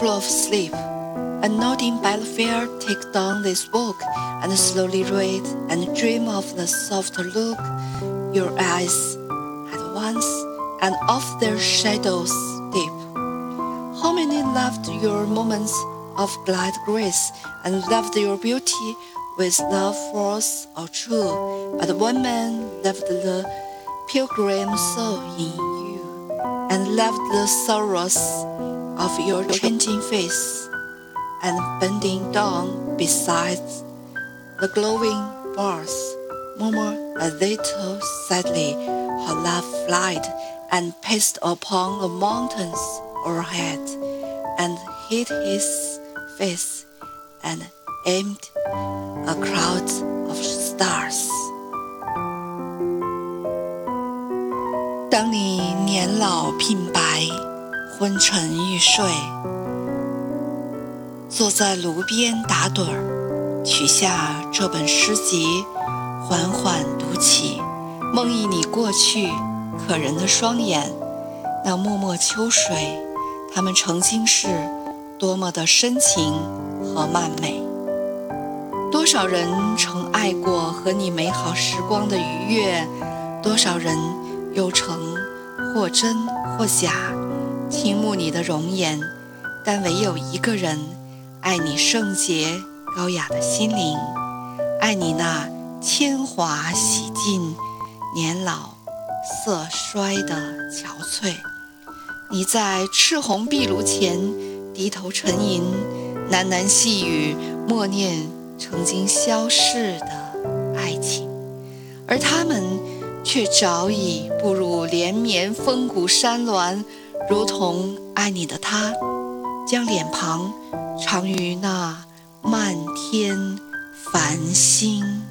full of sleep. And nodding by the fire, take down this book and slowly read and dream of the soft look your eyes had once and of their shadows deep. How many loved your moments of glad grace and loved your beauty with love false or true? But one man loved the pilgrim soul in you and loved the sorrows of your changing face and bending down beside the glowing bars murmured they told sadly how love flight and passed upon the mountains overhead and hid his face and aimed a crowd of stars. 当你年老鬓白，昏沉欲睡，坐在炉边打盹儿，取下这本诗集，缓缓读起，梦忆你过去可人的双眼，那脉脉秋水，他们曾经是多么的深情和曼美。多少人曾爱过和你美好时光的愉悦，多少人又曾或真或假倾慕你的容颜，但唯有一个人爱你圣洁高雅的心灵，爱你那铅华洗尽、年老色衰的憔悴。你在赤红壁炉前低头沉吟，喃喃细语，默念。曾经消逝的爱情，而他们却早已步入连绵峰谷山峦，如同爱你的他，将脸庞藏于那漫天繁星。